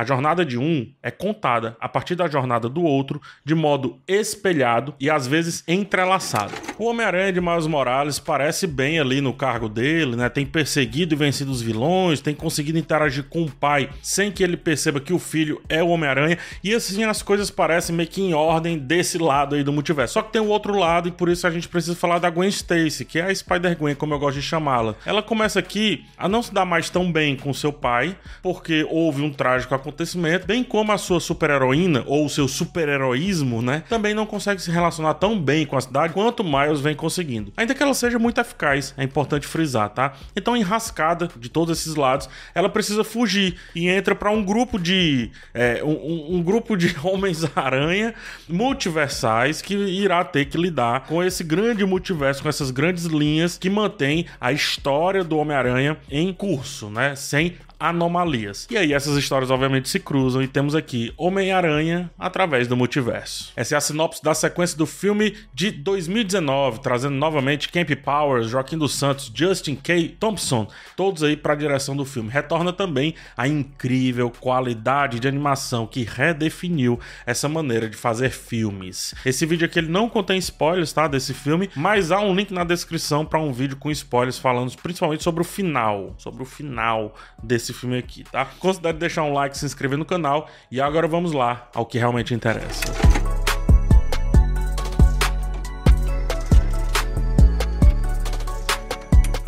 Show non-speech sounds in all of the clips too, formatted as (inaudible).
A jornada de um é contada a partir da jornada do outro de modo espelhado e às vezes entrelaçado. O Homem-Aranha de Miles Morales parece bem ali no cargo dele, né? Tem perseguido e vencido os vilões, tem conseguido interagir com o pai sem que ele perceba que o filho é o Homem-Aranha, e assim as coisas parecem meio que em ordem desse lado aí do multiverso. Só que tem o outro lado e por isso a gente precisa falar da Gwen Stacy, que é a Spider-Gwen, como eu gosto de chamá-la. Ela começa aqui a não se dar mais tão bem com seu pai, porque houve um trágico acontecimento, bem como a sua super-heroína, ou o seu super-heroísmo, né? Também não consegue se relacionar tão bem com a cidade quanto Miles vem conseguindo. Ainda que ela seja muito eficaz, é importante frisar, tá? Então, enrascada de todos esses lados, ela precisa fugir e entra para um grupo de. É, um, um grupo de (laughs) Homens-Aranha multiversais que irá ter que lidar com esse grande multiverso, com essas grandes linhas que mantém a história do Homem-Aranha em curso, né? Sem anomalias. E aí essas histórias obviamente se cruzam e temos aqui Homem-Aranha através do multiverso. Essa é a sinopse da sequência do filme de 2019, trazendo novamente Camp Powers, Joaquim dos Santos, Justin K. Thompson, todos aí para a direção do filme. Retorna também a incrível qualidade de animação que redefiniu essa maneira de fazer filmes. Esse vídeo aqui ele não contém spoilers, tá, desse filme, mas há um link na descrição para um vídeo com spoilers falando principalmente sobre o final, sobre o final desse esse filme aqui, tá? Considere deixar um like, se inscrever no canal e agora vamos lá ao que realmente interessa.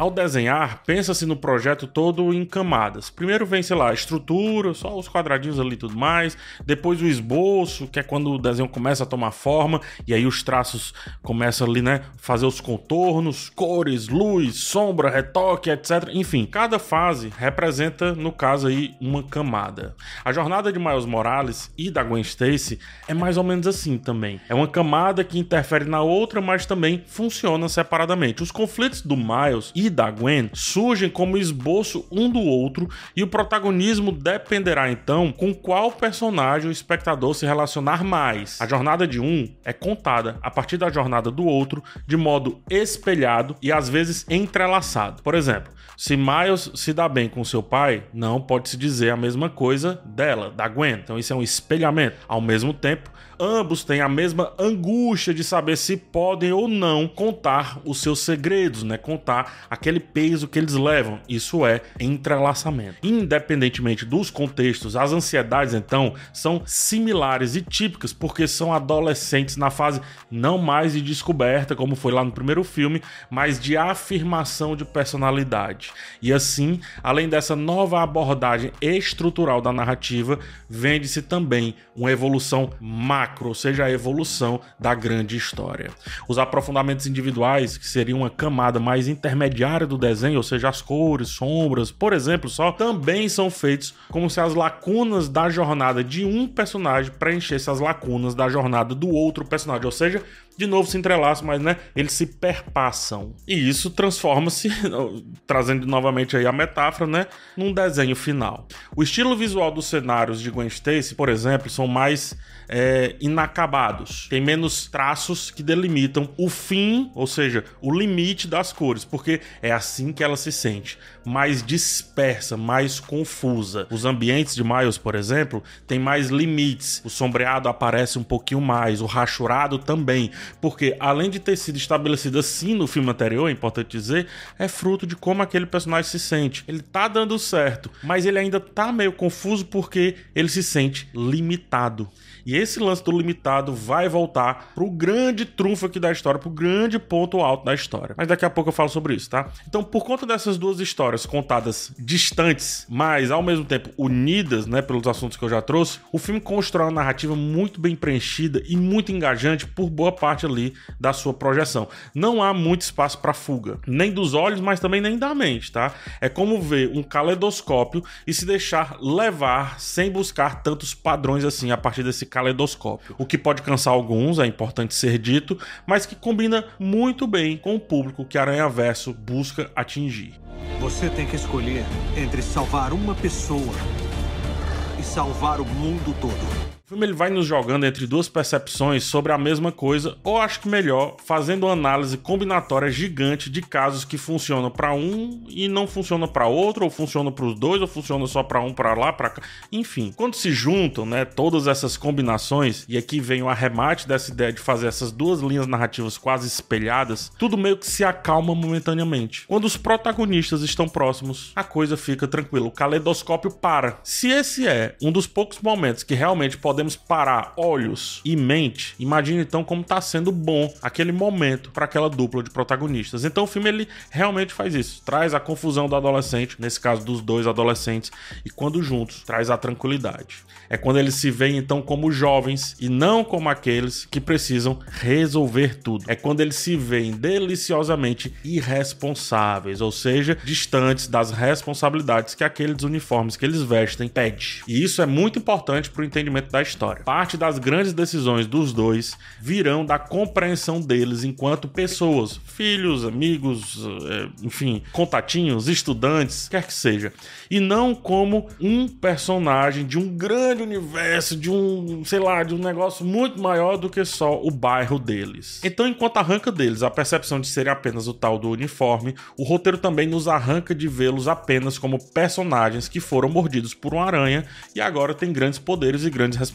Ao desenhar, pensa-se no projeto todo em camadas. Primeiro vem, sei lá, a estrutura, só os quadradinhos ali e tudo mais. Depois o esboço, que é quando o desenho começa a tomar forma. E aí os traços começam ali, né? Fazer os contornos, cores, luz, sombra, retoque, etc. Enfim, cada fase representa, no caso aí, uma camada. A jornada de Miles Morales e da Gwen Stacy é mais ou menos assim também. É uma camada que interfere na outra, mas também funciona separadamente. Os conflitos do Miles e da Gwen surgem como esboço um do outro e o protagonismo dependerá então com qual personagem o espectador se relacionar mais. A jornada de um é contada a partir da jornada do outro de modo espelhado e às vezes entrelaçado. Por exemplo, se Miles se dá bem com seu pai, não pode se dizer a mesma coisa dela, da Gwen. Então isso é um espelhamento. Ao mesmo tempo, ambos têm a mesma angústia de saber se podem ou não contar os seus segredos, né? Contar aquele peso que eles levam. Isso é entrelaçamento. Independentemente dos contextos, as ansiedades então são similares e típicas porque são adolescentes na fase não mais de descoberta, como foi lá no primeiro filme, mas de afirmação de personalidade. E assim, além dessa nova abordagem estrutural da narrativa, vende-se também uma evolução macro macro, ou seja, a evolução da grande história. Os aprofundamentos individuais, que seriam uma camada mais intermediária do desenho, ou seja, as cores, sombras, por exemplo, só também são feitos como se as lacunas da jornada de um personagem preenchessem as lacunas da jornada do outro personagem, ou seja, de novo se entrelaçam, mas né, eles se perpassam. E isso transforma-se, (laughs) trazendo novamente aí a metáfora, né, num desenho final. O estilo visual dos cenários de Gwen Stacy, por exemplo, são mais é, inacabados. Tem menos traços que delimitam o fim, ou seja, o limite das cores, porque é assim que ela se sente, mais dispersa, mais confusa. Os ambientes de Miles, por exemplo, tem mais limites. O sombreado aparece um pouquinho mais, o rachurado também porque além de ter sido estabelecido assim no filme anterior, é importante dizer, é fruto de como aquele personagem se sente. Ele tá dando certo, mas ele ainda tá meio confuso porque ele se sente limitado. E esse lance do limitado vai voltar pro grande trunfo aqui da história, pro grande ponto alto da história. Mas daqui a pouco eu falo sobre isso, tá? Então, por conta dessas duas histórias contadas distantes, mas ao mesmo tempo unidas, né, pelos assuntos que eu já trouxe, o filme constrói uma narrativa muito bem preenchida e muito engajante por boa parte ali da sua projeção. Não há muito espaço para fuga, nem dos olhos, mas também nem da mente, tá? É como ver um caleidoscópio e se deixar levar sem buscar tantos padrões assim a partir desse caleidoscópio. O que pode cansar alguns, é importante ser dito, mas que combina muito bem com o público que Aranha Verso busca atingir. Você tem que escolher entre salvar uma pessoa e salvar o mundo todo. Filme ele vai nos jogando entre duas percepções sobre a mesma coisa, ou acho que melhor, fazendo uma análise combinatória gigante de casos que funcionam para um e não funcionam para outro, ou funcionam para os dois, ou funcionam só para um, para lá, para cá. Enfim, quando se juntam, né, todas essas combinações, e aqui vem o arremate dessa ideia de fazer essas duas linhas narrativas quase espelhadas, tudo meio que se acalma momentaneamente. Quando os protagonistas estão próximos, a coisa fica tranquila, o caleidoscópio para. Se esse é um dos poucos momentos que realmente podemos parar olhos e mente, imagine então como está sendo bom aquele momento para aquela dupla de protagonistas. Então o filme ele realmente faz isso, traz a confusão do adolescente, nesse caso dos dois adolescentes, e quando juntos traz a tranquilidade. É quando eles se veem então como jovens e não como aqueles que precisam resolver tudo. É quando eles se veem deliciosamente irresponsáveis, ou seja, distantes das responsabilidades que aqueles uniformes que eles vestem pede. E isso é muito importante para o entendimento da história. Parte das grandes decisões dos dois virão da compreensão deles enquanto pessoas, filhos, amigos, eh, enfim, contatinhos, estudantes, quer que seja, e não como um personagem de um grande universo, de um, sei lá, de um negócio muito maior do que só o bairro deles. Então, enquanto arranca deles a percepção de serem apenas o tal do uniforme, o roteiro também nos arranca de vê-los apenas como personagens que foram mordidos por uma aranha e agora têm grandes poderes e grandes responsabilidades.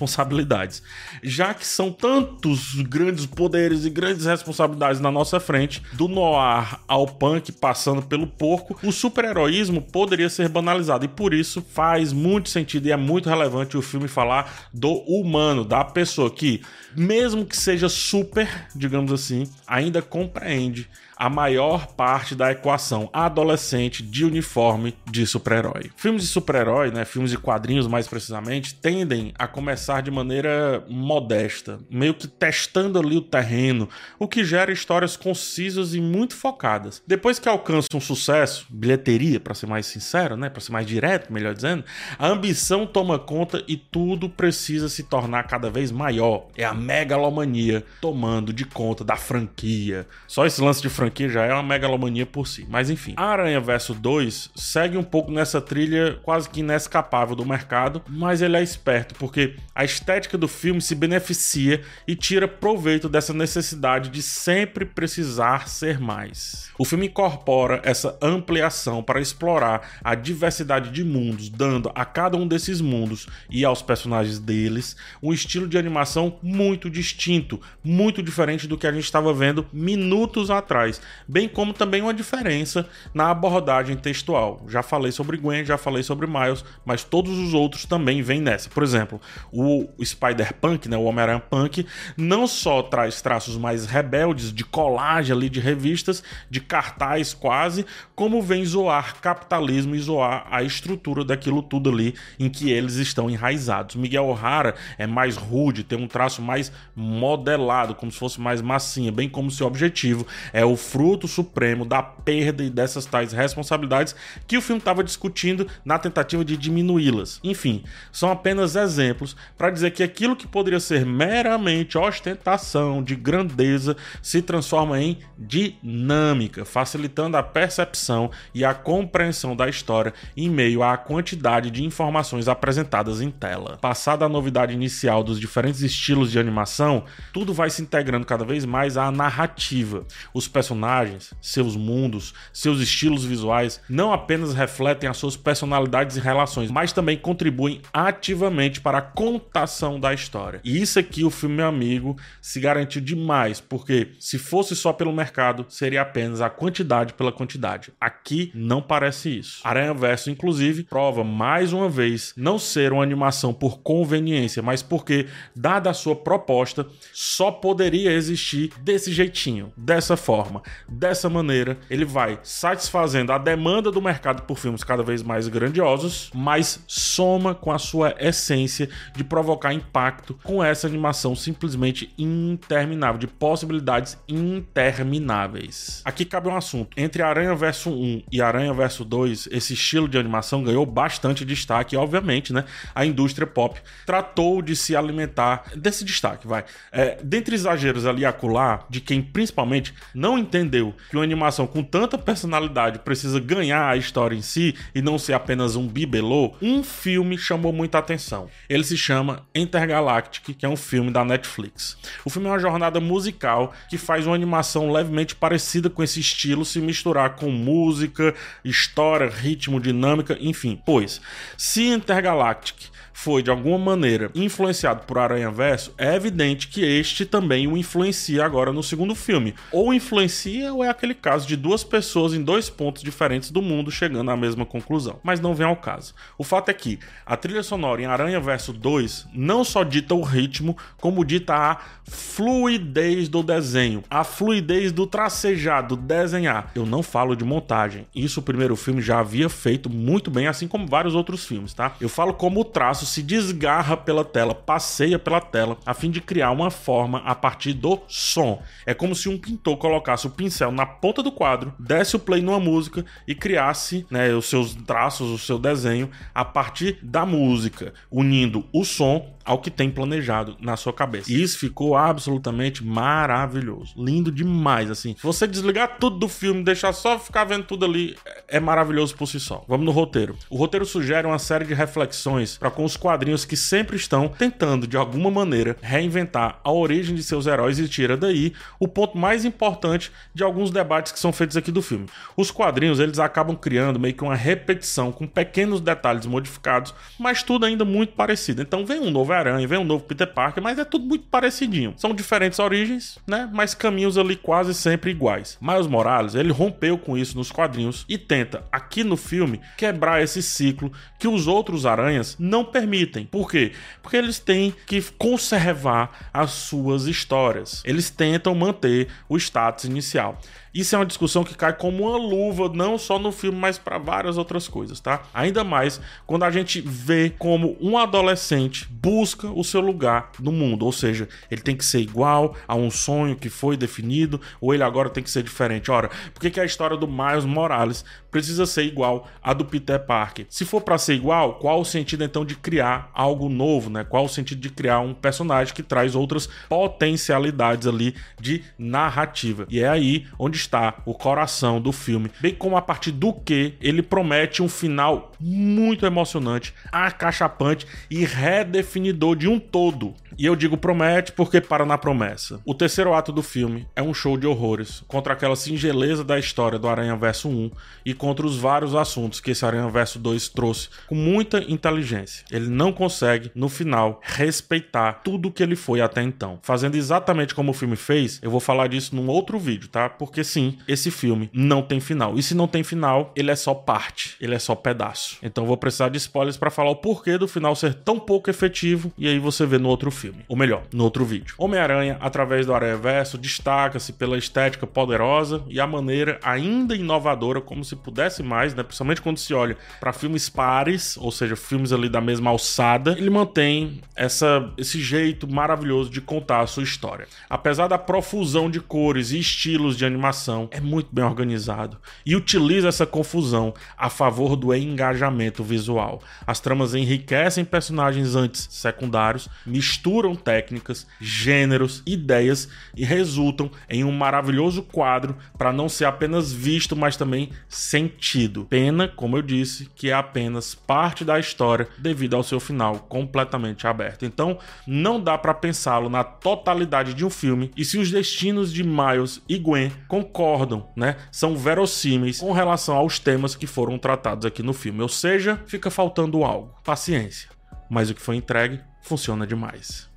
Já que são tantos grandes poderes e grandes responsabilidades na nossa frente, do noir ao punk passando pelo porco, o super-heroísmo poderia ser banalizado. E por isso faz muito sentido e é muito relevante o filme falar do humano, da pessoa que, mesmo que seja super, digamos assim, ainda compreende a maior parte da equação adolescente de uniforme de super-herói. Filmes de super-herói, né, filmes de quadrinhos mais precisamente, tendem a começar de maneira modesta, meio que testando ali o terreno, o que gera histórias concisas e muito focadas. Depois que alcançam um sucesso, bilheteria, para ser mais sincero, né, para ser mais direto, melhor dizendo, a ambição toma conta e tudo precisa se tornar cada vez maior. É a megalomania tomando de conta da franquia. Só esse lance de franquia franquia já é uma megalomania por si. Mas enfim, Aranha Verso 2 segue um pouco nessa trilha quase que inescapável do mercado, mas ele é esperto porque a estética do filme se beneficia e tira proveito dessa necessidade de sempre precisar ser mais. O filme incorpora essa ampliação para explorar a diversidade de mundos, dando a cada um desses mundos e aos personagens deles um estilo de animação muito distinto, muito diferente do que a gente estava vendo minutos atrás bem como também uma diferença na abordagem textual. Já falei sobre Gwen, já falei sobre Miles, mas todos os outros também vêm nessa. Por exemplo, o Spider-Punk, né, o Homem-Aranha Punk, não só traz traços mais rebeldes de colagem ali de revistas, de cartaz quase, como vem zoar capitalismo e zoar a estrutura daquilo tudo ali em que eles estão enraizados. Miguel O'Hara é mais rude, tem um traço mais modelado, como se fosse mais massinha, bem como se o objetivo é o fruto supremo da perda e dessas tais responsabilidades que o filme estava discutindo na tentativa de diminuí-las. Enfim, são apenas exemplos para dizer que aquilo que poderia ser meramente ostentação de grandeza se transforma em dinâmica, facilitando a percepção e a compreensão da história em meio à quantidade de informações apresentadas em tela. Passada a novidade inicial dos diferentes estilos de animação, tudo vai se integrando cada vez mais à narrativa. Os personagens personagens, seus mundos, seus estilos visuais não apenas refletem as suas personalidades e relações, mas também contribuem ativamente para a contação da história. E isso aqui o filme Meu Amigo se garantiu demais, porque se fosse só pelo mercado, seria apenas a quantidade pela quantidade. Aqui não parece isso. Aranha Verso, inclusive, prova mais uma vez não ser uma animação por conveniência, mas porque, dada a sua proposta, só poderia existir desse jeitinho, dessa forma. Dessa maneira, ele vai satisfazendo a demanda do mercado por filmes cada vez mais grandiosos, mas soma com a sua essência de provocar impacto com essa animação simplesmente interminável, de possibilidades intermináveis. Aqui cabe um assunto. Entre Aranha Verso 1 e Aranha Verso 2, esse estilo de animação ganhou bastante destaque obviamente, né, a indústria pop tratou de se alimentar desse destaque, vai. É, dentre exageros ali acolá, de quem principalmente não entende entendeu que uma animação com tanta personalidade precisa ganhar a história em si e não ser apenas um bibelô, um filme chamou muita atenção. Ele se chama Intergalactic, que é um filme da Netflix. O filme é uma jornada musical que faz uma animação levemente parecida com esse estilo se misturar com música, história, ritmo, dinâmica, enfim. Pois, se Intergalactic foi de alguma maneira influenciado por Aranha Verso, é evidente que este também o influencia agora no segundo filme. Ou influencia, ou é aquele caso de duas pessoas em dois pontos diferentes do mundo chegando à mesma conclusão. Mas não vem ao caso. O fato é que a trilha sonora em Aranha Verso 2 não só dita o ritmo, como dita a fluidez do desenho, a fluidez do tracejado, do desenhar. Eu não falo de montagem. Isso o primeiro filme já havia feito muito bem, assim como vários outros filmes, tá? Eu falo como o traço se desgarra pela tela, passeia pela tela, a fim de criar uma forma a partir do som. É como se um pintor colocasse o pincel na ponta do quadro, desse o play numa música e criasse né, os seus traços, o seu desenho a partir da música, unindo o som ao que tem planejado na sua cabeça. E isso ficou absolutamente maravilhoso. Lindo demais, assim. Se você desligar tudo do filme, deixar só ficar vendo tudo ali, é maravilhoso por si só. Vamos no roteiro. O roteiro sugere uma série de reflexões para com os quadrinhos que sempre estão tentando, de alguma maneira, reinventar a origem de seus heróis e tira daí o ponto mais importante de alguns debates que são feitos aqui do filme. Os quadrinhos, eles acabam criando meio que uma repetição com pequenos detalhes modificados, mas tudo ainda muito parecido. Então vem um novo Homem-Aranha, vem um novo Peter Parker, mas é tudo muito parecidinho. São diferentes origens, né? Mas caminhos ali quase sempre iguais. Miles Morales, ele rompeu com isso nos quadrinhos e tenta, aqui no filme, quebrar esse ciclo que os outros aranhas não permitem. Por quê? Porque eles têm que conservar as suas histórias. Eles tentam manter o status inicial. Isso é uma discussão que cai como uma luva, não só no filme, mas para várias outras coisas, tá? Ainda mais quando a gente vê como um adolescente busca o seu lugar no mundo, ou seja, ele tem que ser igual a um sonho que foi definido, ou ele agora tem que ser diferente. Ora, por que, a história do Miles Morales precisa ser igual a do Peter Parker? Se for para ser igual, qual o sentido então de criar algo novo, né? Qual o sentido de criar um personagem que traz outras potencialidades ali de narrativa? E é aí onde está o coração do filme, bem como a partir do que ele promete um final muito emocionante, acachapante e redefinidor de um todo. E eu digo promete porque para na promessa. O terceiro ato do filme é um show de horrores contra aquela singeleza da história do Aranha Verso 1 e contra os vários assuntos que esse Aranha Verso 2 trouxe com muita inteligência. Ele não consegue, no final, respeitar tudo que ele foi até então. Fazendo exatamente como o filme fez, eu vou falar disso num outro vídeo, tá? Porque sim, esse filme não tem final. E se não tem final, ele é só parte, ele é só pedaço. Então vou precisar de spoilers para falar o porquê do final ser tão pouco efetivo e aí você vê no outro filme. Ou melhor, no outro vídeo. Homem-Aranha, através do Aranha Verso, destaca-se pela estética poderosa e a maneira ainda inovadora, como se pudesse mais, né? Principalmente quando se olha para filmes pares, ou seja, filmes ali da mesma alçada, ele mantém essa, esse jeito maravilhoso de contar a sua história. Apesar da profusão de cores e estilos de animação, é muito bem organizado e utiliza essa confusão a favor do engajamento visual. As tramas enriquecem personagens antes secundários, misturam técnicas, gêneros, ideias e resultam em um maravilhoso quadro para não ser apenas visto, mas também sentido. Pena, como eu disse, que é apenas parte da história devido ao seu final completamente aberto. Então, não dá para pensá-lo na totalidade de um filme e se os destinos de Miles e Gwen concordam, né? São verossímeis com relação aos temas que foram tratados aqui no filme. Ou seja, fica faltando algo. Paciência. Mas o que foi entregue funciona demais.